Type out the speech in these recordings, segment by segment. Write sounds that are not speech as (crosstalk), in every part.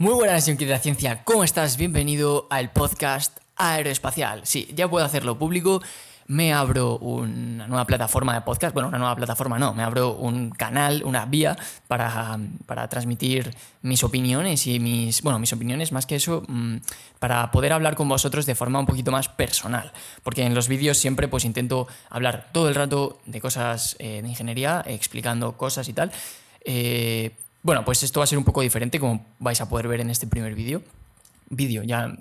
Muy buenas, Yonki de la Ciencia, ¿cómo estás? Bienvenido al podcast Aeroespacial. Sí, ya puedo hacerlo público. Me abro una nueva plataforma de podcast. Bueno, una nueva plataforma no, me abro un canal, una vía para, para transmitir mis opiniones y mis. Bueno, mis opiniones, más que eso, mm, para poder hablar con vosotros de forma un poquito más personal. Porque en los vídeos siempre pues intento hablar todo el rato de cosas eh, de ingeniería, explicando cosas y tal. Eh, bueno, pues esto va a ser un poco diferente, como vais a poder ver en este primer vídeo. Vídeo, ya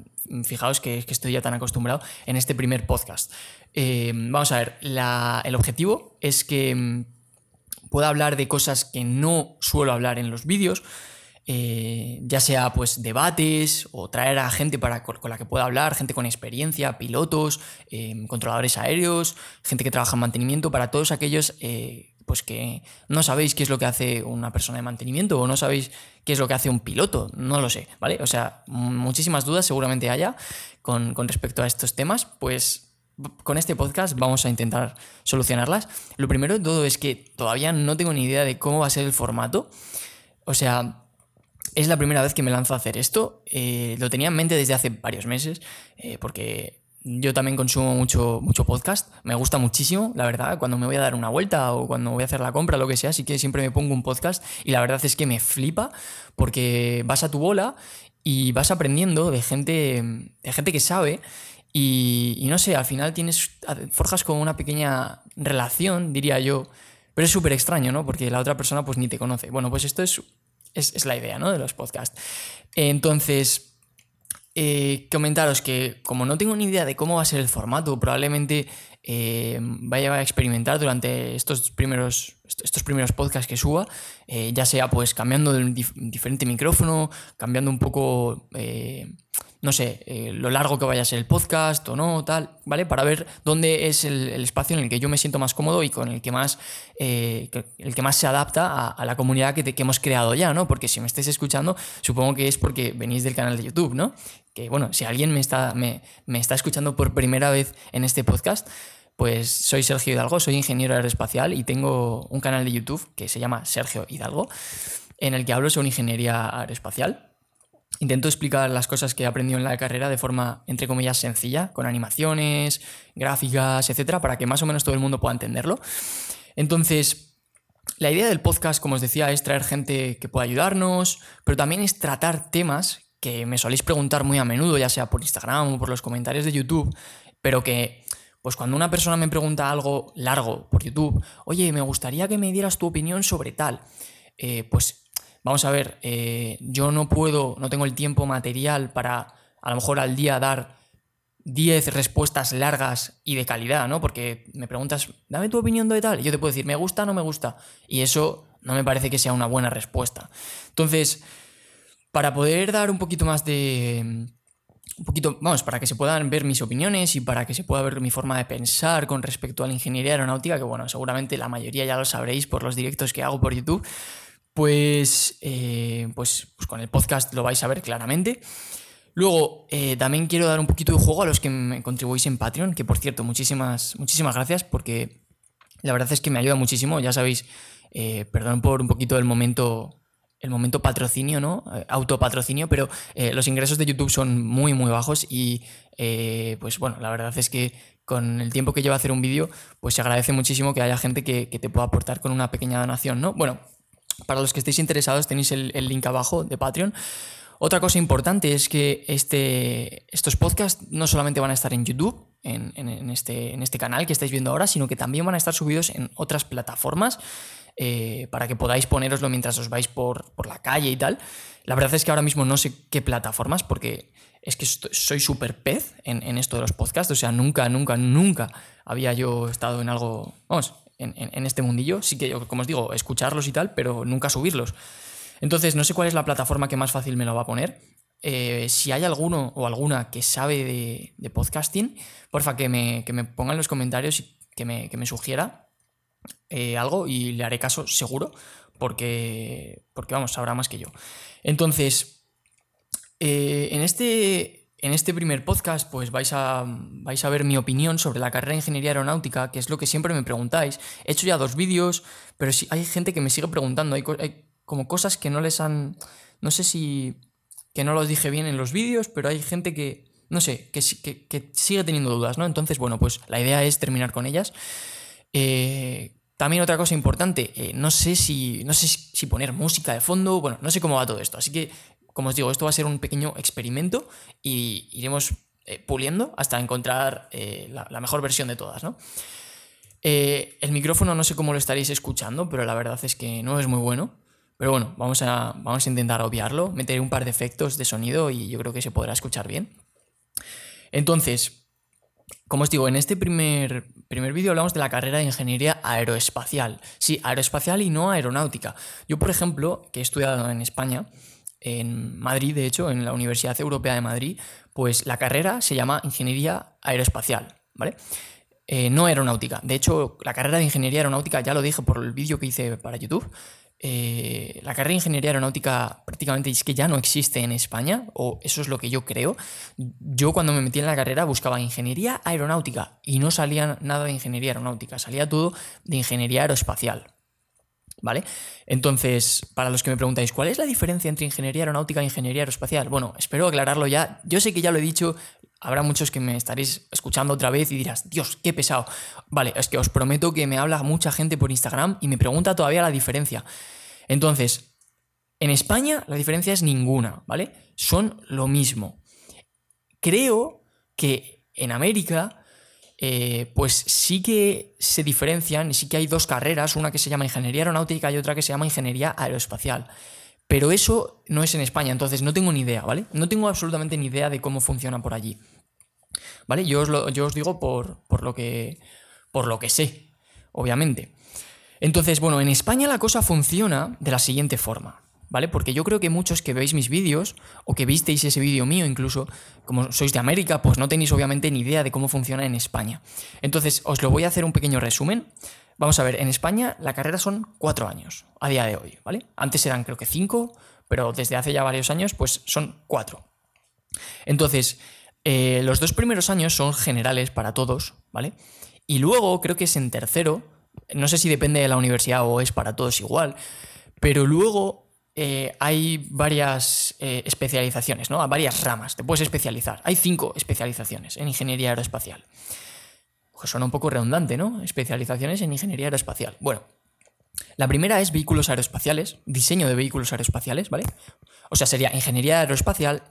fijaos que, que, estoy ya tan acostumbrado en este primer podcast. Eh, vamos a ver, el objetivo es que mm, pueda hablar de cosas que no suelo hablar en los vídeos, eh, ya sea pues debates o traer a gente para, con, la que pueda hablar, gente con experiencia, pilotos, eh, controladores aéreos, gente que trabaja en mantenimiento, para todos aquellos eh, pues que no sabéis qué es lo que hace una persona de mantenimiento o no sabéis qué es lo que hace un piloto, no lo sé, ¿vale? O sea, muchísimas dudas seguramente haya con, respecto a estos temas, pues con este podcast vamos a intentar solucionarlas. Lo primero de todo es que todavía no tengo ni idea de cómo va a ser el formato. O sea, es la primera vez que me lanzo a hacer esto. Eh, lo tenía en mente desde hace varios meses, eh, porque yo también consumo mucho, mucho podcast, me gusta muchísimo, la verdad, cuando me voy a dar una vuelta o cuando voy a hacer la compra, lo que sea, sí que siempre me pongo un podcast y la verdad es que me flipa porque vas a tu bola y vas aprendiendo de gente, de gente que sabe y, no sé, al final tienes, forjas como una pequeña relación, diría yo, pero es súper extraño, ¿no? Porque la otra persona pues ni te conoce. Bueno, pues esto es, es, es la idea, ¿no? De los podcasts. Entonces... Eh, comentaros que como no tengo ni idea de cómo va a ser el formato, probablemente eh, vaya a experimentar durante estos primeros, estos primeros podcasts que suba, eh, ya sea pues cambiando de un diferente micrófono, cambiando un poco no sé, eh, lo largo que vaya a ser el podcast o no, tal, ¿vale? Para ver dónde es el, espacio en el que yo me siento más cómodo y con el que más, eh, el que más se adapta a, la comunidad que, que, hemos creado ya, ¿no? Porque si me estáis escuchando, supongo que es porque venís del canal de YouTube, ¿no? Que bueno, si alguien me está, me, me está escuchando por primera vez en este podcast, pues soy Sergio Hidalgo, soy ingeniero aeroespacial y tengo un canal de YouTube que se llama Sergio Hidalgo, en el que hablo sobre ingeniería aeroespacial intento explicar las cosas que he aprendido en la carrera de forma, entre comillas, sencilla, con animaciones, gráficas, etcétera, para que más o menos todo el mundo pueda entenderlo. Entonces, la idea del podcast, como os decía, es traer gente que pueda ayudarnos, pero también es tratar temas que me soléis preguntar muy a menudo, ya sea por Instagram o por los comentarios de YouTube, pero que, pues cuando una persona me pregunta algo largo por YouTube, oye, me gustaría que me dieras tu opinión sobre tal, eh, pues Vamos a ver, eh, yo no puedo, no tengo el tiempo material para a lo mejor al día dar 10 respuestas largas y de calidad, ¿no? Porque me preguntas, dame tu opinión de tal, y yo te puedo decir, me gusta no me gusta, y eso no me parece que sea una buena respuesta. Entonces, para poder dar un poquito más de... Un poquito, vamos, para que se puedan ver mis opiniones y para que se pueda ver mi forma de pensar con respecto a la ingeniería aeronáutica, que bueno, seguramente la mayoría ya lo sabréis por los directos que hago por YouTube, pues, eh, pues, pues, con el podcast lo vais a ver claramente. Luego, eh, también quiero dar un poquito de juego a los que me contribuís en Patreon, que por cierto, muchísimas, muchísimas gracias porque la verdad es que me ayuda muchísimo. Ya sabéis, eh, perdón por un poquito el momento, el momento patrocinio, ¿no? autopatrocinio, pero los ingresos de YouTube son muy, muy bajos y pues bueno, la verdad es que con el tiempo que lleva hacer un vídeo, pues se agradece muchísimo que haya gente que, que te pueda aportar con una pequeña donación, ¿no? Bueno, para los que estéis interesados tenéis el, link abajo de Patreon. Otra cosa importante es que este, estos podcasts no solamente van a estar en YouTube, en, este, en, este, canal que estáis viendo ahora, sino que también van a estar subidos en otras plataformas eh, para que podáis poneroslo mientras os vais por, por, la calle y tal. La verdad es que ahora mismo no sé qué plataformas, porque es que soy súper pez en, en, esto de los podcasts, o sea, nunca, nunca, nunca había yo estado en algo, vamos, en, este mundillo. Sí que, como os digo, escucharlos y tal, pero nunca subirlos. Entonces, no sé cuál es la plataforma que más fácil me lo va a poner. Eh, si hay alguno o alguna que sabe de, podcasting, porfa, que me, que me ponga en los comentarios y que me, que me sugiera eh, algo y le haré caso seguro, porque, porque vamos, sabrá más que yo. Entonces, eh, en este en este primer podcast, pues vais a, vais a ver mi opinión sobre la carrera de ingeniería aeronáutica, que es lo que siempre me preguntáis. He hecho ya dos vídeos, pero sí, hay gente que me sigue preguntando. Hay, como cosas que no les han. No sé si. que no los dije bien en los vídeos, pero hay gente que, no sé, que, que, sigue teniendo dudas, ¿no? Entonces, bueno, pues la idea es terminar con ellas. Eh, también otra cosa importante, eh, no sé si no sé si poner música de fondo, bueno, no sé cómo va todo esto, así que como os digo, esto va a ser un pequeño experimento y iremos eh, puliendo hasta encontrar eh, la, mejor versión de todas, ¿no? el micrófono no sé cómo lo estaréis escuchando, pero la verdad es que no es muy bueno. Pero bueno, vamos a, vamos a intentar obviarlo, meter un par de efectos de sonido y yo creo que se podrá escuchar bien. Entonces, como os digo, en este primer, primer vídeo hablamos de la carrera de ingeniería aeroespacial. Sí, aeroespacial y no aeronáutica. Yo, por ejemplo, que he estudiado en España, en Madrid, de hecho, en la Universidad Europea de Madrid, pues la carrera se llama Ingeniería Aeroespacial, ¿vale? Eh, no aeronáutica. De hecho, la carrera de Ingeniería Aeronáutica, ya lo dije por el vídeo que hice para YouTube, eh, la carrera de ingeniería aeronáutica prácticamente que ya no existe en España, o eso es lo que yo creo. Yo cuando me metí en la carrera buscaba ingeniería aeronáutica y no salía nada de ingeniería aeronáutica, salía todo de ingeniería aeroespacial. ¿Vale? Entonces, para los que me preguntáis, ¿cuál es la diferencia entre ingeniería aeronáutica e ingeniería aeroespacial? Bueno, espero aclararlo ya. Yo sé que ya lo he dicho, habrá muchos que me estaréis escuchando otra vez y dirás, Dios, qué pesado. Vale, es que os prometo que me habla mucha gente por Instagram y me pregunta todavía la diferencia. Entonces, en España la diferencia es ninguna, ¿vale? Son lo mismo. Creo que en América, eh, pues sí que se diferencian y sí que hay dos carreras, una que se llama ingeniería aeronáutica y otra que se llama ingeniería aeroespacial. Pero eso no es en España, entonces no tengo ni idea, ¿vale? No tengo absolutamente ni idea de cómo funciona por allí. ¿Vale? Yo os, os digo por, por, lo que, por lo que sé, obviamente. Entonces, bueno, en España la cosa funciona de la siguiente forma, ¿vale? Porque yo creo que muchos que veis mis vídeos, o que visteis ese vídeo mío incluso, como sois de América, pues no tenéis obviamente ni idea de cómo funciona en España. Entonces, os lo voy a hacer un pequeño resumen. Vamos a ver, en España la carrera son cuatro años a día de hoy, ¿vale? Antes eran creo que cinco, pero desde hace ya varios años pues son cuatro. Entonces, eh, los dos primeros años son generales para todos, ¿vale? Y luego creo que es en tercero, no sé si depende de la universidad o es para todos igual, pero luego eh, hay varias eh, especializaciones, ¿no? Varias ramas, te puedes especializar. Hay cinco especializaciones en ingeniería aeroespacial. Pues suena un poco redundante, ¿no? Especializaciones en ingeniería aeroespacial. Bueno, la primera es vehículos aeroespaciales, diseño de vehículos aeroespaciales, ¿vale? O sea, sería ingeniería aeroespacial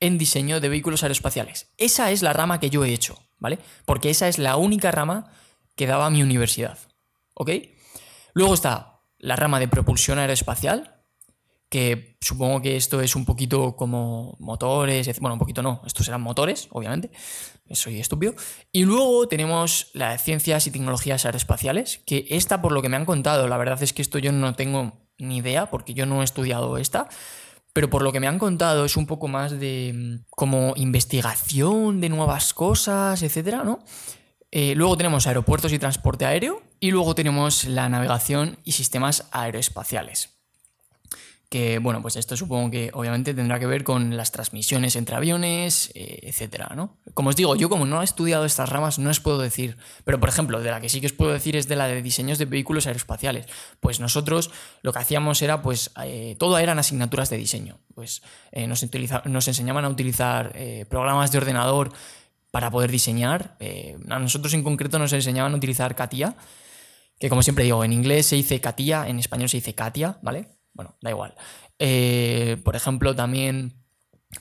en diseño de vehículos aeroespaciales. Esa es la rama que yo he hecho, ¿vale? Porque esa es la única rama que daba mi universidad, ¿ok? Luego está la rama de propulsión aeroespacial, que supongo que esto es un poquito como motores, bueno, un poquito no, estos serán motores, obviamente, soy estúpido. Y luego tenemos las ciencias y tecnologías aeroespaciales, que esta, por lo que me han contado, la verdad es que esto yo no tengo ni idea, porque yo no he estudiado esta, pero por lo que me han contado es un poco más de mm, como investigación de nuevas cosas, etcétera, ¿no? Eh, luego tenemos aeropuertos y transporte aéreo, y luego tenemos la navegación y sistemas aeroespaciales que bueno, pues esto supongo que obviamente tendrá que ver con las transmisiones entre aviones, eh, etcétera, ¿no? Como os digo, yo como no he estudiado estas ramas no os puedo decir, pero por ejemplo, de la que sí que os puedo decir es de la de diseños de vehículos aeroespaciales. Pues nosotros lo que hacíamos era, pues, eh, todo eran asignaturas de diseño. Pues eh, nos, nos, enseñaban a utilizar programas de ordenador para poder diseñar. a nosotros en concreto nos enseñaban a utilizar CATIA, que como siempre digo, en inglés se dice CATIA, en español se dice CATIA, ¿vale? Bueno, da igual. Eh, por ejemplo, también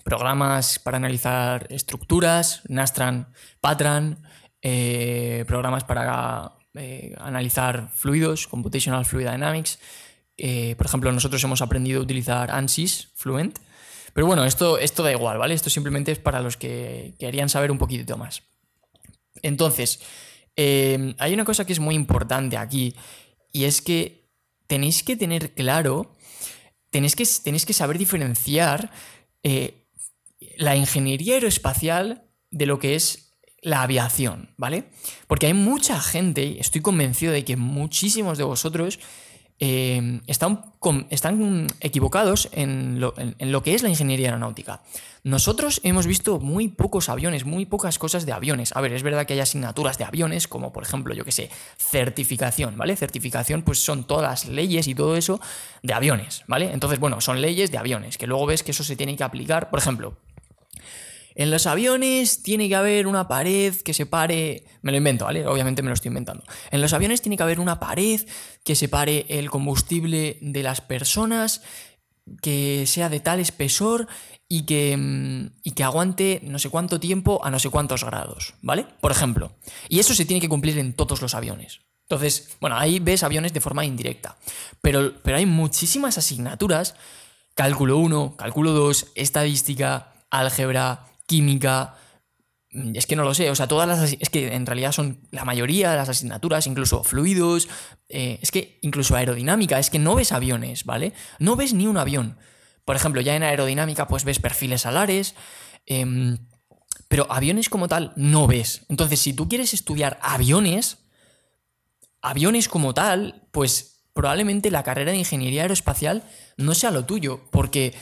programas para analizar estructuras, Nastran, Patran, eh, programas para eh, analizar fluidos, Computational Fluid Dynamics. por ejemplo, nosotros hemos aprendido a utilizar ANSYS Fluent. Pero bueno, esto, esto da igual, ¿vale? Esto simplemente es para los que querían saber un poquito más. Entonces, hay una cosa que es muy importante aquí y es que tenéis que tener claro tenéis que, tenéis que saber diferenciar eh, la ingeniería aeroespacial de lo que es la aviación, ¿vale? Porque hay mucha gente, estoy convencido de que muchísimos de vosotros eh, están, están, equivocados en lo, en lo, que es la ingeniería aeronáutica. Nosotros hemos visto muy pocos aviones, muy pocas cosas de aviones. A ver, es verdad que hay asignaturas de aviones, como por ejemplo, yo que sé, certificación, ¿vale? Certificación, pues son todas las leyes y todo eso de aviones, ¿vale? Entonces, bueno, son leyes de aviones, que luego ves que eso se tiene que aplicar, por ejemplo, en los aviones tiene que haber una pared que separe. Me lo invento, ¿vale? Obviamente me lo estoy inventando. En los aviones tiene que haber una pared que separe el combustible de las personas, que sea de tal espesor y que, mm, y que aguante no sé cuánto tiempo a no sé cuántos grados, ¿vale? Por ejemplo. Y eso se tiene que cumplir en todos los aviones. Entonces, bueno, ahí ves aviones de forma indirecta. Pero, pero hay muchísimas asignaturas. Cálculo 1, cálculo 2, estadística, álgebra, química. Mm, es que no lo sé, o sea, todas las. Es que en realidad son la mayoría de las asignaturas, incluso fluidos, eh, es que incluso aerodinámica, es que no ves aviones, ¿vale? No ves ni un avión. Por ejemplo, ya en aerodinámica, pues ves perfiles salares, em, pero aviones como tal no ves. Entonces, si tú quieres estudiar aviones, aviones como tal, pues probablemente la carrera de ingeniería aeroespacial no sea lo tuyo, porque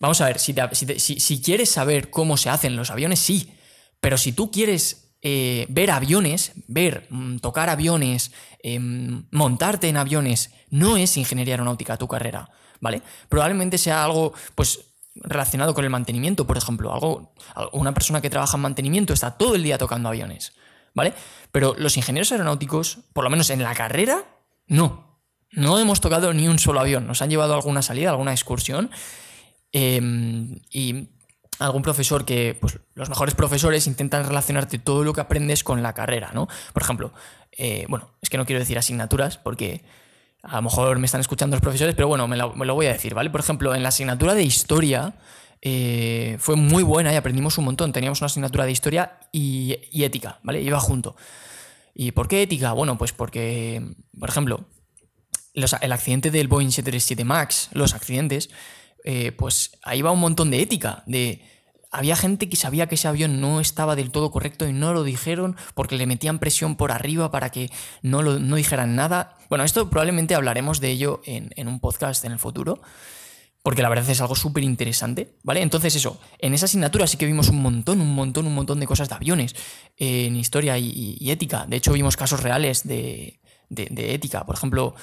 Vamos a ver, si, quieres saber cómo se hacen los aviones, sí. Pero si tú quieres eh, ver aviones, ver, mm, tocar aviones, em, montarte en aviones, no es ingeniería aeronáutica tu carrera, ¿vale? Probablemente sea algo, pues, relacionado con el mantenimiento, por ejemplo. Algo, una persona que trabaja en mantenimiento está todo el día tocando aviones, ¿vale? Pero los ingenieros aeronáuticos, por lo menos en la carrera, no. No hemos tocado ni un solo avión. Nos han llevado alguna salida, alguna excursión Em, y algún profesor que, pues los mejores profesores intentan relacionarte todo lo que aprendes con la carrera, ¿no? Por ejemplo, eh, bueno, es que no quiero decir asignaturas porque a lo mejor me están escuchando los profesores, pero bueno, me lo, voy a decir, ¿vale? Por ejemplo, en la asignatura de historia eh, fue muy buena y aprendimos un montón. Teníamos una asignatura de historia y, ética, ¿vale? Iba junto. ¿Y por qué ética? Bueno, pues porque, por ejemplo, el accidente del Boeing 737 MAX, los accidentes, eh, pues ahí va un montón de ética, de... Había gente que sabía que ese avión no estaba del todo correcto y no lo dijeron porque le metían presión por arriba para que no, lo, no dijeran nada. Bueno, esto probablemente hablaremos de ello en, un podcast en el futuro porque la verdad es algo súper interesante, ¿vale? Entonces eso, en esa asignatura sí que vimos un montón, un montón, un montón de cosas de aviones, en historia y, ética. De hecho, vimos casos reales de, de ética. Por ejemplo,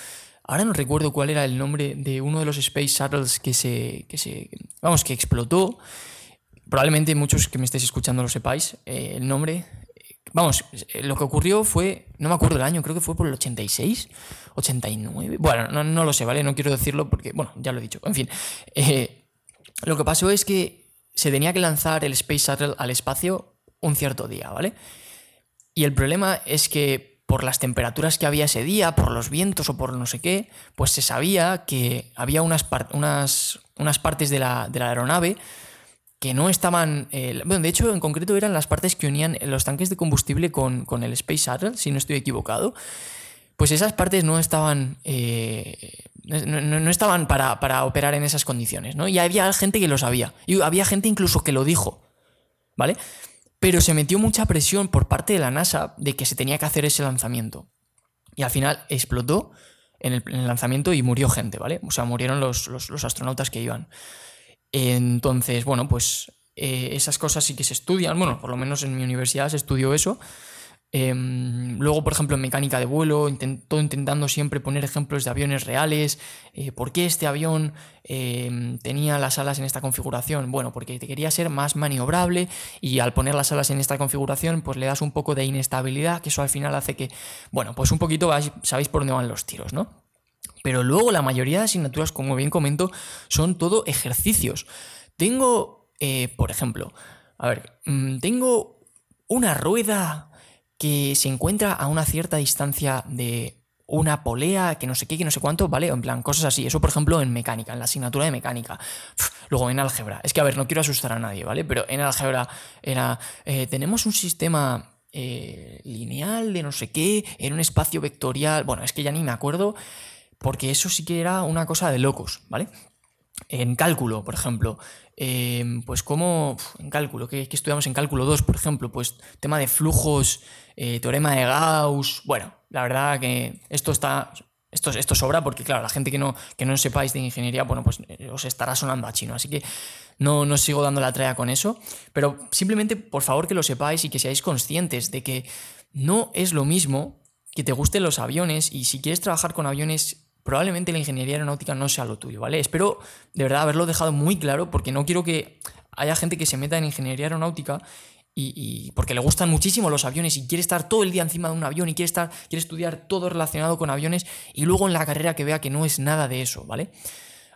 Ahora no recuerdo cuál era el nombre de uno de los Space Shuttles que se. que se. vamos, que explotó. Probablemente muchos que me estéis escuchando lo sepáis. Eh, el nombre. Vamos, eh, lo que ocurrió fue. No me acuerdo el año, creo que fue por el 86, 89. Bueno, no, lo sé, ¿vale? No quiero decirlo porque. Bueno, ya lo he dicho. En fin. Eh, lo que pasó es que se tenía que lanzar el Space Shuttle al espacio un cierto día, ¿vale? Y el problema es que por las temperaturas que había ese día, por los vientos o por no sé qué, pues se sabía que había unas, unas, unas partes de la, aeronave que no estaban... Eh, bueno, de hecho, en concreto eran las partes que unían los tanques de combustible con, el Space Shuttle, si no estoy equivocado. Pues esas partes no estaban... Eh, no, estaban para, para, operar en esas condiciones, ¿no? Y había gente que lo sabía. Y había gente incluso que lo dijo. ¿Vale? Pero se metió mucha presión por parte de la NASA de que se tenía que hacer ese lanzamiento. Y al final explotó en el, lanzamiento y murió gente, ¿vale? O sea, murieron los, astronautas que iban. Entonces, bueno, pues eh, esas cosas sí que se estudian, bueno, por lo menos en mi universidad se estudió eso, Em, luego, por ejemplo, en mecánica de vuelo, intento, intentando siempre poner ejemplos de aviones reales. Eh, ¿Por qué este avión em, tenía las alas en esta configuración? Bueno, porque quería ser más maniobrable y al poner las alas en esta configuración, pues le das un poco de inestabilidad, que eso al final hace que, bueno, pues un poquito sabéis por dónde van los tiros, ¿no? Pero luego la mayoría de asignaturas, como bien comento, son todo ejercicios. Tengo, eh, por ejemplo, a ver, mm, tengo una rueda que se encuentra a una cierta distancia de una polea, que no sé qué, que no sé cuánto, ¿vale? En plan, cosas así. Eso, por ejemplo, en mecánica, en la asignatura de mecánica. Luego, en álgebra. Es que, a ver, no quiero asustar a nadie, ¿vale? Pero en álgebra era, eh, tenemos un sistema eh, lineal de no sé qué, en un espacio vectorial. Bueno, es que ya ni me acuerdo, porque eso sí que era una cosa de locos, ¿vale? En cálculo, por ejemplo, em, pues como en cálculo, ¿qué, estudiamos en cálculo 2, por ejemplo? Pues tema de flujos, eh, teorema de Gauss, bueno, la verdad que esto está, Esto, esto sobra porque, claro, la gente que no, que no sepáis de ingeniería, bueno, pues eh, os estará sonando a chino. Así que no, no sigo dando la traya con eso. Pero simplemente, por favor, que lo sepáis y que seáis conscientes de que no es lo mismo que te gusten los aviones y si quieres trabajar con aviones, probablemente la ingeniería aeronáutica no sea lo tuyo, ¿vale? Espero de verdad haberlo dejado muy claro porque no quiero que haya gente que se meta en ingeniería aeronáutica y, porque le gustan muchísimo los aviones y quiere estar todo el día encima de un avión y quiere, estar, quiere estudiar todo relacionado con aviones y luego en la carrera que vea que no es nada de eso, ¿vale?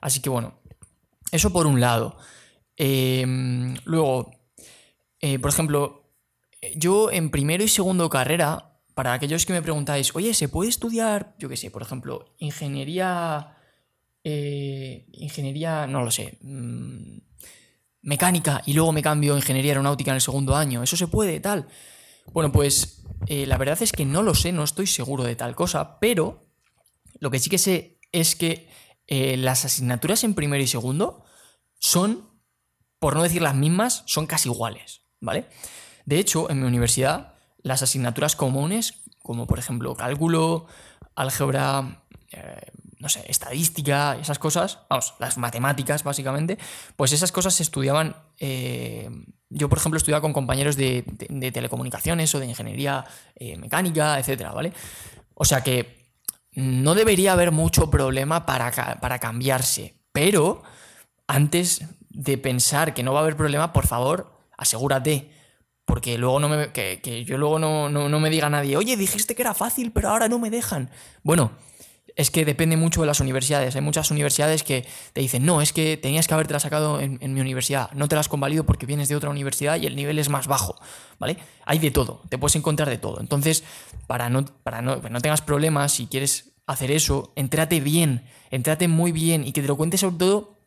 Así que bueno, eso por un lado. Em, luego, eh, por ejemplo, yo en primero y segundo carrera, para aquellos que me preguntáis, oye, ¿se puede estudiar, yo qué sé, por ejemplo, ingeniería... Eh, ingeniería, no lo sé. Mm, mecánica y luego me cambio a ingeniería aeronáutica en el segundo año. ¿Eso se puede, tal? Bueno, pues eh, la verdad es que no lo sé, no estoy seguro de tal cosa, pero lo que sí que sé es que eh, las asignaturas en primero y segundo son, por no decir las mismas, son casi iguales, ¿vale? De hecho, en mi universidad, las asignaturas comunes, como por ejemplo cálculo, álgebra, eh, no sé, estadística, esas cosas, vamos, las matemáticas básicamente, pues esas cosas se estudiaban, eh, yo por ejemplo estudiaba con compañeros de, telecomunicaciones o de ingeniería eh, mecánica, etcétera, ¿vale? O sea que no debería haber mucho problema para, para cambiarse, pero antes de pensar que no va a haber problema, por favor, asegúrate. Porque luego no me. Que, que yo luego no, no, no me diga nadie, oye, dijiste que era fácil, pero ahora no me dejan. Bueno, es que depende mucho de las universidades. Hay muchas universidades que te dicen, no, es que tenías que haberte sacado en, mi universidad, no te las convalido porque vienes de otra universidad y el nivel es más bajo, ¿vale? Hay de todo, te puedes encontrar de todo. Entonces, para no, para no, no tengas problemas, si quieres hacer eso, entrate bien, entrate muy bien y que te lo cuentes sobre todo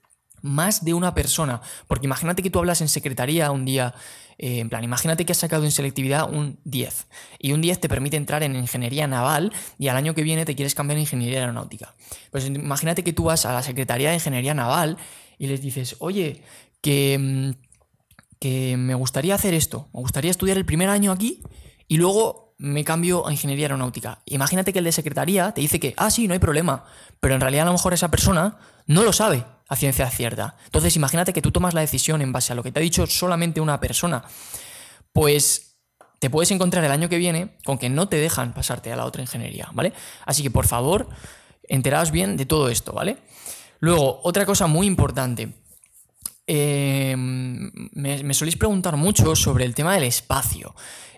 más de una persona. Porque imagínate que tú hablas en secretaría un día eh, en plan, imagínate que has sacado en selectividad un 10 y un 10 te permite entrar en ingeniería naval y al año que viene te quieres cambiar a ingeniería aeronáutica. Pues imagínate que tú vas a la Secretaría de Ingeniería Naval y les dices, oye, que, mm, que me gustaría hacer esto, me gustaría estudiar el primer año aquí y luego me cambio a ingeniería aeronáutica. Imagínate que el de secretaría te dice que, ah, sí, no hay problema, pero en realidad a lo mejor esa persona no lo sabe a ciencia cierta. Entonces, imagínate que tú tomas la decisión en base a lo que te ha dicho solamente una persona. Pues te puedes encontrar el año que viene con que no te dejan pasarte a la otra ingeniería, ¿vale? Así que por favor, enteraos bien de todo esto, ¿vale? Luego, otra cosa muy importante. Eh, me, me soléis preguntar mucho sobre el tema del espacio.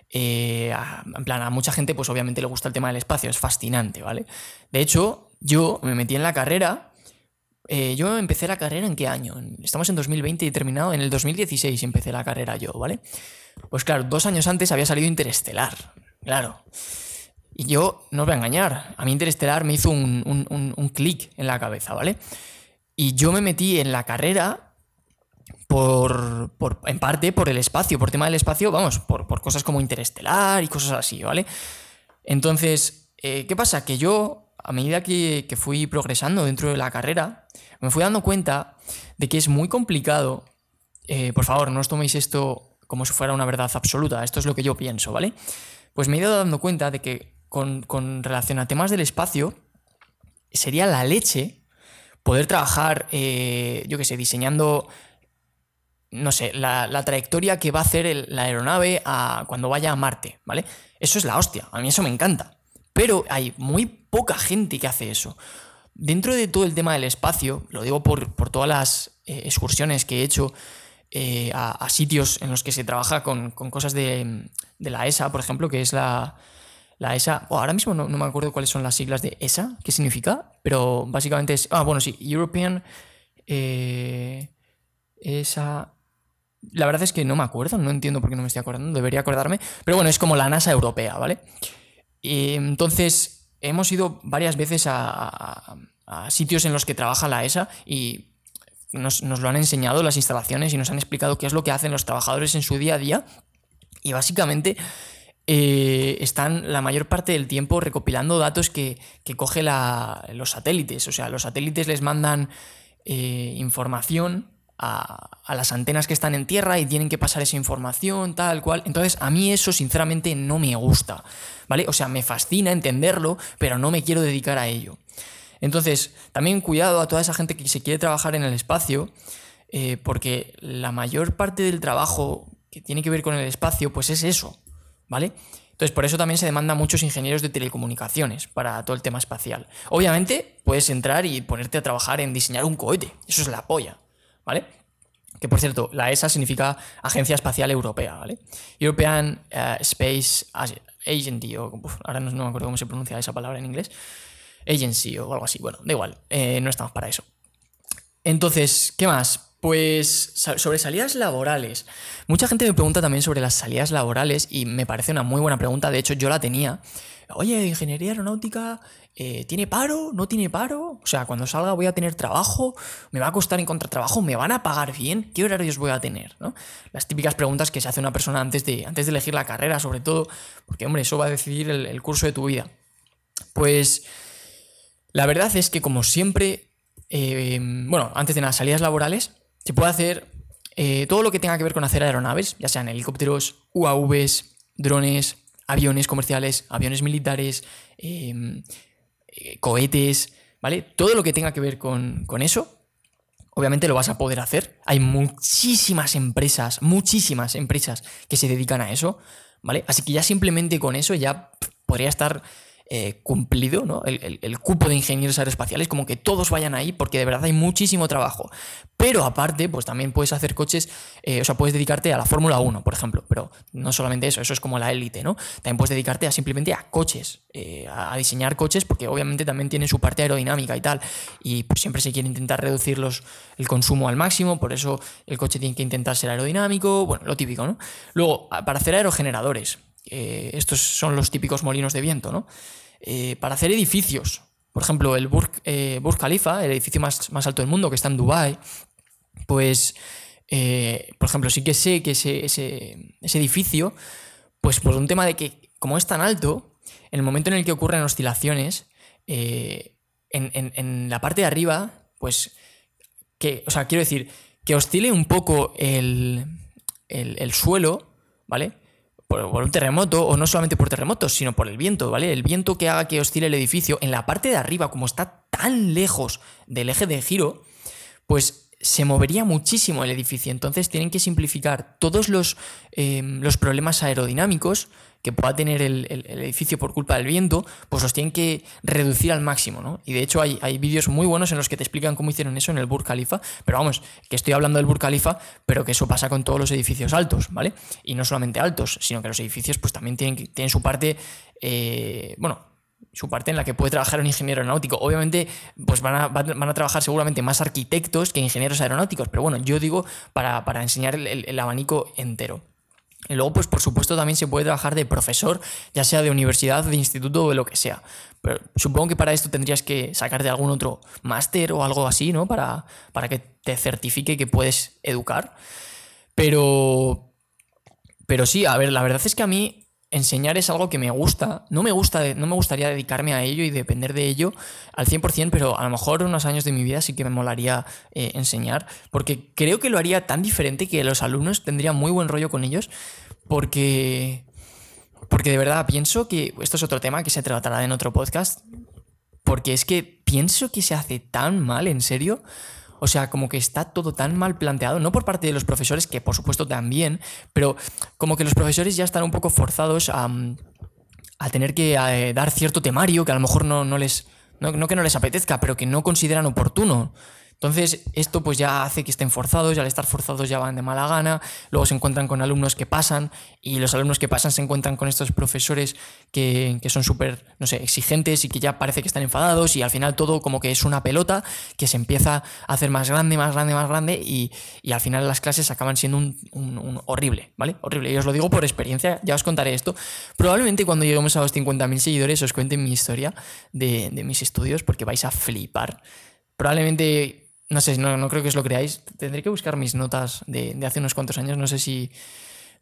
Eh, en plan, a mucha gente, pues obviamente le gusta el tema del espacio, es fascinante, ¿vale? De hecho, yo me metí en la carrera eh, yo empecé la carrera en qué año? Estamos en 2020 y terminado en el 2016 empecé la carrera yo, ¿vale? Pues claro, dos años antes había salido Interestelar, claro. Y yo, no os voy a engañar, a mí Interestelar me hizo un, clic en la cabeza, ¿vale? Y yo me metí en la carrera por, en parte por el espacio, por tema del espacio, vamos, por, cosas como Interestelar y cosas así, ¿vale? Entonces, eh, ¿qué pasa? Que yo a medida que, fui progresando dentro de la carrera, me fui dando cuenta de que es muy complicado. Eh, por favor, no os toméis esto como si fuera una verdad absoluta, esto es lo que yo pienso, ¿vale? Pues me he ido dando cuenta de que con, relación a temas del espacio, sería la leche poder trabajar, eh, yo qué sé, diseñando, no sé, la, trayectoria que va a hacer la aeronave cuando vaya a Marte, ¿vale? Eso es la hostia, a mí eso me encanta. Pero hay muy poca gente que hace eso. Dentro de todo el tema del espacio, lo digo por, todas las eh, excursiones que he hecho eh, a, sitios en los que se trabaja con, cosas de, la ESA, por ejemplo, que es la, ESA. ahora mismo no, me acuerdo cuáles son las siglas de ESA, qué significa, pero básicamente es. Ah, bueno, sí, European. Eh, ESA. La verdad es que no me acuerdo, no entiendo por qué no me estoy acordando, debería acordarme. Pero bueno, es como la NASA europea, ¿vale? Y entonces, hemos ido varias veces a, sitios en los que trabaja la ESA y nos, lo han enseñado las instalaciones y nos han explicado qué es lo que hacen los trabajadores en su día a día. Y básicamente eh, están la mayor parte del tiempo recopilando datos que, coge los satélites. O sea, los satélites les mandan eh, información a, las antenas que están en tierra y tienen que pasar esa información, tal cual. Entonces, a mí eso sinceramente no me gusta, ¿vale? O sea, me fascina entenderlo, pero no me quiero dedicar a ello. Entonces, también cuidado a toda esa gente que se quiere trabajar en el espacio, eh, porque la mayor parte del trabajo que tiene que ver con el espacio, pues es eso, ¿vale? Entonces, por eso también se demanda muchos ingenieros de telecomunicaciones para todo el tema espacial. Obviamente, puedes entrar y ponerte a trabajar en diseñar un cohete. Eso es la polla, ¿vale? Que por cierto, la ESA significa Agencia Espacial Europea, ¿vale? European eh, Space Agency, o ahora no, me acuerdo cómo se pronuncia esa palabra en inglés. Agency o algo así. Bueno, da igual, eh, no estamos para eso. Entonces, ¿qué más? Pues sobre salidas laborales. Mucha gente me pregunta también sobre las salidas laborales y me parece una muy buena pregunta. De hecho, yo la tenía. Oye, ingeniería aeronáutica, eh, ¿tiene paro? ¿No tiene paro? O sea, cuando salga voy a tener trabajo, me va a costar encontrar trabajo, me van a pagar bien, ¿qué horarios voy a tener? Las típicas preguntas que se hace una persona antes de, antes de elegir la carrera, sobre todo, porque, hombre, eso va a decidir el, el curso de tu vida. Pues la verdad es que, como siempre, eh, bueno, antes de las salidas laborales, se puede hacer eh, todo lo que tenga que ver con hacer aeronaves, ya sean helicópteros, UAVs, drones, aviones comerciales, aviones militares, em, eh, cohetes, ¿vale? Todo lo que tenga que ver con, con eso, obviamente lo vas a poder hacer. Hay muchísimas empresas, muchísimas empresas que se dedican a eso, ¿vale? Así que ya simplemente con eso ya podría estar eh, cumplido, ¿no? El, cupo de ingenieros aeroespaciales, como que todos vayan ahí, porque de verdad hay muchísimo trabajo. Pero aparte, pues también puedes hacer coches, eh, o sea, puedes dedicarte a la Fórmula 1, por ejemplo, pero no solamente eso, eso es como la élite, ¿no? También puedes dedicarte a simplemente a coches, eh, a, diseñar coches, porque obviamente también tiene su parte aerodinámica y tal, y pues siempre se quiere intentar reducir los, el consumo al máximo, por eso el coche tiene que intentar ser aerodinámico, bueno, lo típico, ¿no? Luego, para hacer aerogeneradores, estos son los típicos molinos de viento, ¿no? Eh, para hacer edificios. Por ejemplo, el Burj, eh, Khalifa, el edificio más, más, alto del mundo que está en Dubái, pues, eh, por ejemplo, sí que sé que ese, ese, edificio, pues por un tema de que como es tan alto, en el momento en el que ocurren oscilaciones, en, en, la parte de arriba, pues, que, o sea, quiero decir, que oscile un poco el, el suelo, ¿vale? Por, un terremoto, o no solamente por terremotos, sino por el viento, ¿vale? El viento que haga que oscile el edificio, en la parte de arriba, como está tan lejos del eje de giro, pues se movería muchísimo el edificio. Entonces tienen que simplificar todos los, eh, los problemas aerodinámicos que pueda tener el, edificio por culpa del viento, pues los tienen que reducir al máximo, ¿no? Y de hecho hay, hay vídeos muy buenos en los que te explican cómo hicieron eso en el Burj Khalifa, pero vamos, que estoy hablando del Burj Khalifa, pero que eso pasa con todos los edificios altos, ¿vale? Y no solamente altos, sino que los edificios pues también tienen, tienen su parte, eh, bueno, su parte en la que puede trabajar un ingeniero aeronáutico. Obviamente, pues van a, van a trabajar seguramente más arquitectos que ingenieros aeronáuticos, pero bueno, yo digo para, enseñar el, abanico entero. Y luego, pues por supuesto, también se puede trabajar de profesor, ya sea de universidad, de instituto o de lo que sea. Pero supongo que para esto tendrías que sacarte algún otro máster o algo así, ¿no? Para, para que te certifique que puedes educar. Pero. Pero sí, a ver, la verdad es que a mí enseñar es algo que me gusta. No me, gusta, no me gustaría dedicarme a ello y depender de ello al 100%, pero a lo mejor unos años de mi vida sí que me molaría eh, enseñar, porque creo que lo haría tan diferente que los alumnos tendrían muy buen rollo con ellos, porque, porque de verdad pienso que esto es otro tema que se tratará en otro podcast, porque es que pienso que se hace tan mal, en serio. O sea, como que está todo tan mal planteado, no por parte de los profesores, que por supuesto también, pero como que los profesores ya están un poco forzados a, tener que eh, dar cierto temario que a lo mejor no, no les... no, que no les apetezca, pero que no consideran oportuno. Entonces, esto pues ya hace que estén forzados y al estar forzados ya van de mala gana, luego se encuentran con alumnos que pasan y los alumnos que pasan se encuentran con estos profesores que, son súper, no sé, exigentes y que ya parece que están enfadados y al final todo como que es una pelota que se empieza a hacer más grande, más grande, más grande y, al final las clases acaban siendo un, horrible, ¿vale? Horrible. Y os lo digo por experiencia, ya os contaré esto. Probablemente cuando lleguemos a los 50.000 seguidores os cuente mi historia de, de mis estudios porque vais a flipar. Probablemente no sé, no, no creo que os lo creáis. Tendré que buscar mis notas de, hace unos cuantos años. No sé si.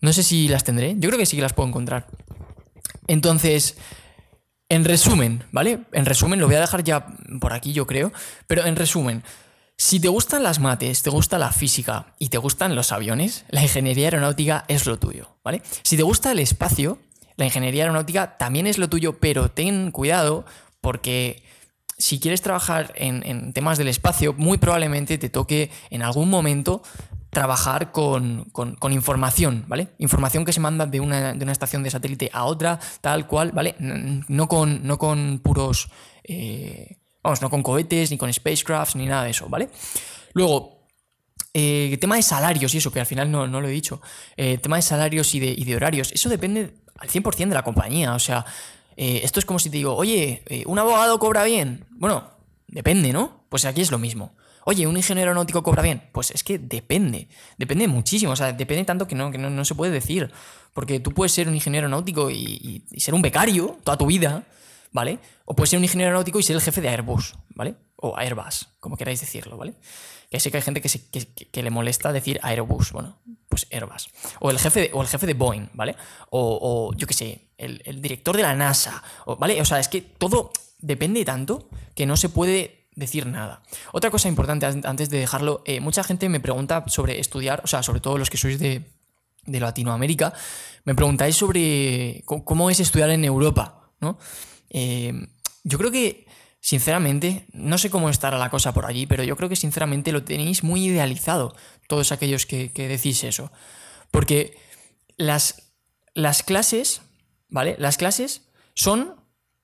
No sé si las tendré. Yo creo que sí que las puedo encontrar. Entonces, en resumen, ¿vale? En resumen, lo voy a dejar ya por aquí, yo creo. Pero en resumen, Si te gustan las mates, te gusta la física y te gustan los aviones, la ingeniería aeronáutica es lo tuyo, ¿vale? Si te gusta el espacio, la ingeniería aeronáutica también es lo tuyo, pero ten cuidado porque si quieres trabajar en, temas del espacio, muy probablemente te toque en algún momento trabajar con, información, ¿vale? Información que se manda de una, estación de satélite a otra, tal cual, ¿vale? No con, no con puros... Eh, vamos, no con cohetes, ni con spacecrafts, ni nada de eso, ¿vale? Luego, eh, tema de salarios y eso, que al final no, lo he dicho. Eh, tema de salarios y de, y de horarios, eso depende al 100% de la compañía, o sea... Eh, esto es como si te digo, oye, eh, ¿un abogado cobra bien? Bueno, depende, ¿no? Pues aquí es lo mismo. Oye, ¿un ingeniero aeronáutico cobra bien? Pues es que depende. Depende muchísimo. O sea, depende tanto que no, que no, se puede decir. Porque tú puedes ser un ingeniero aeronáutico y, ser un becario toda tu vida, ¿vale? O puedes ser un ingeniero aeronáutico y ser el jefe de Airbus, ¿vale? O Airbus, como queráis decirlo, ¿vale? Que sé que hay gente que, que, le molesta decir Airbus, bueno, pues Airbus. O el jefe de, o el jefe de Boeing, ¿vale? O, yo qué sé, el, director de la NASA, ¿vale? O sea, es que todo depende tanto que no se puede decir nada. Otra cosa importante antes de dejarlo, eh, mucha gente me pregunta sobre estudiar, o sea, sobre todo los que sois de, Latinoamérica, me preguntáis sobre cómo, es estudiar en Europa, ¿no? Eh, yo creo que sinceramente, no sé cómo estará la cosa por allí, pero yo creo que sinceramente lo tenéis muy idealizado, todos aquellos que, decís eso. Porque las, las clases, ¿vale? Las clases son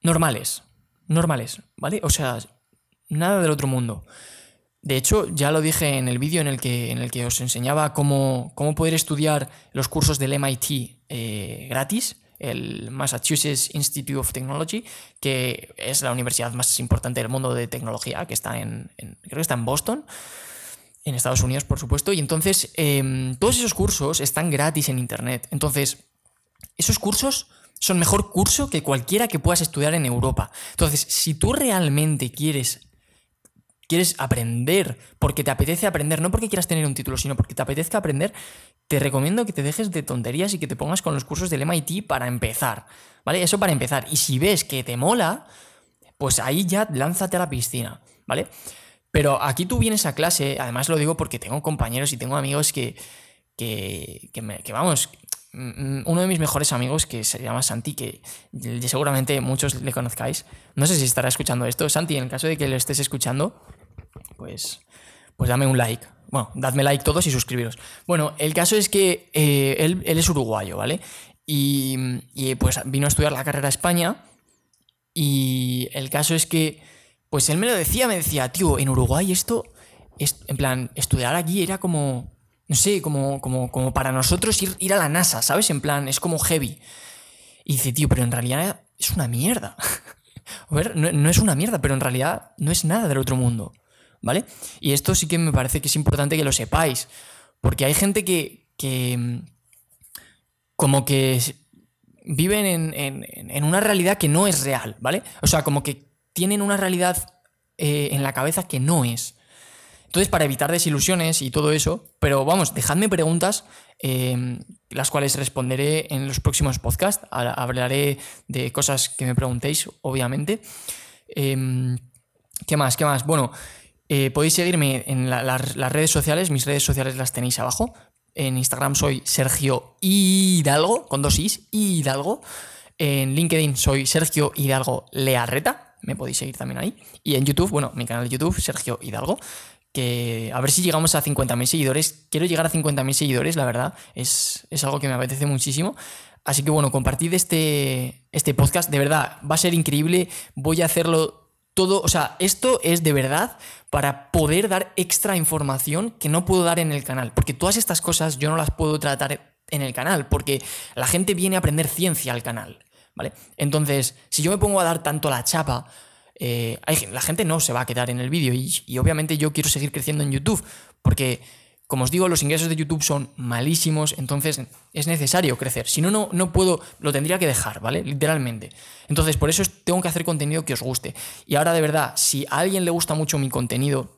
normales, normales, ¿vale? O sea, nada del otro mundo. De hecho, ya lo dije en el vídeo en, el que, en el que os enseñaba cómo, cómo poder estudiar los cursos del MIT eh, gratis el Massachusetts Institute of Technology, que es la universidad más importante del mundo de tecnología, que está en, creo que está en Boston, en Estados Unidos, por supuesto. Y entonces, em, todos esos cursos están gratis en Internet. Entonces, esos cursos son mejor curso que cualquiera que puedas estudiar en Europa. Entonces, si tú realmente quieres quieres aprender, porque te apetece aprender, no porque quieras tener un título, sino porque te apetezca aprender, te recomiendo que te dejes de tonterías y que te pongas con los cursos del MIT para empezar, ¿vale? Eso para empezar. Y si ves que te mola, pues ahí ya lánzate a la piscina, ¿vale? Pero aquí tú vienes a clase, además lo digo porque tengo compañeros y tengo amigos que, que, que, vamos, mm, uno de mis mejores amigos que se llama Santi, que seguramente muchos le conozcáis, no sé si estará escuchando esto. Santi, en el caso de que lo estés escuchando, pues, pues dame un like. Bueno, dadme like todos y suscribiros. Bueno, el caso es que eh, él, es uruguayo, ¿vale? Y, pues vino a estudiar la carrera a España. Y el caso es que, pues él me lo decía, me decía, tío, en Uruguay esto, es, en plan, estudiar aquí era como, no sé, como, como, como para nosotros ir, ir a la NASA, ¿sabes? En plan, es como heavy. Y dice, tío, pero en realidad es una mierda. (laughs) A ver, no, es una mierda, pero en realidad no es nada del otro mundo. ¿Vale? Y esto sí que me parece que es importante que lo sepáis. Porque hay gente que. como que viven en, una realidad que no es real, ¿vale? O sea, como que tienen una realidad eh, en la cabeza que no es. Entonces, para evitar desilusiones y todo eso, pero vamos, dejadme preguntas, em, las cuales responderé en los próximos podcasts. Hablaré de cosas que me preguntéis, obviamente. Em, ¿Qué más? ¿Qué más? Bueno, eh, podéis seguirme en las redes sociales, mis redes sociales las tenéis abajo. En Instagram soy Sergio Hidalgo, con dos is, Hidalgo. En LinkedIn soy Sergio Hidalgo Learreta, me podéis seguir también ahí. Y en YouTube, bueno, mi canal de YouTube, Sergio Hidalgo que a ver si llegamos a 50.000 seguidores. Quiero llegar a 50.000 seguidores, la verdad. Es, algo que me apetece muchísimo. Así que bueno, compartid este, este podcast. De verdad, va a ser increíble. Voy a hacerlo todo. O sea, esto es de verdad para poder dar extra información que no puedo dar en el canal. Porque todas estas cosas yo no las puedo tratar en el canal. Porque la gente viene a aprender ciencia al canal. ¿Vale? Entonces, si yo me pongo a dar tanto la chapa eh, la gente no se va a quedar en el vídeo y, obviamente yo quiero seguir creciendo en YouTube porque, como os digo, los ingresos de YouTube son malísimos, entonces es necesario crecer. Si no, no, no puedo, lo tendría que dejar, ¿vale? Literalmente. Entonces, por eso tengo que hacer contenido que os guste. Y ahora, de verdad, si a alguien le gusta mucho mi contenido,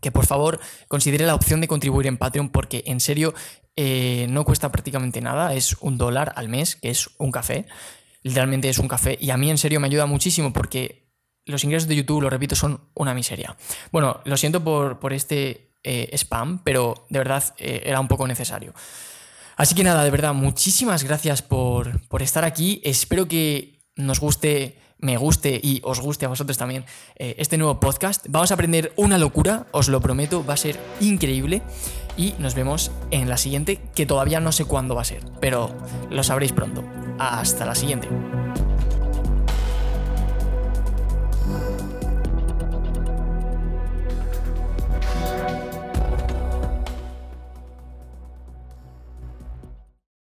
que por favor considere la opción de contribuir en Patreon porque en serio eh, no cuesta prácticamente nada, es un dólar al mes, que es un café, literalmente es un café y a mí en serio me ayuda muchísimo porque los ingresos de YouTube, lo repito, son una miseria. Bueno, lo siento por, por este eh, spam, pero de verdad eh, era un poco necesario. Así que nada, de verdad, muchísimas gracias por, por estar aquí. Espero que nos guste me guste y os guste a vosotros también eh, este nuevo podcast. Vamos a aprender una locura, os lo prometo, va a ser increíble. Y nos vemos en la siguiente, que todavía no sé cuándo va a ser, pero lo sabréis pronto. Hasta la siguiente.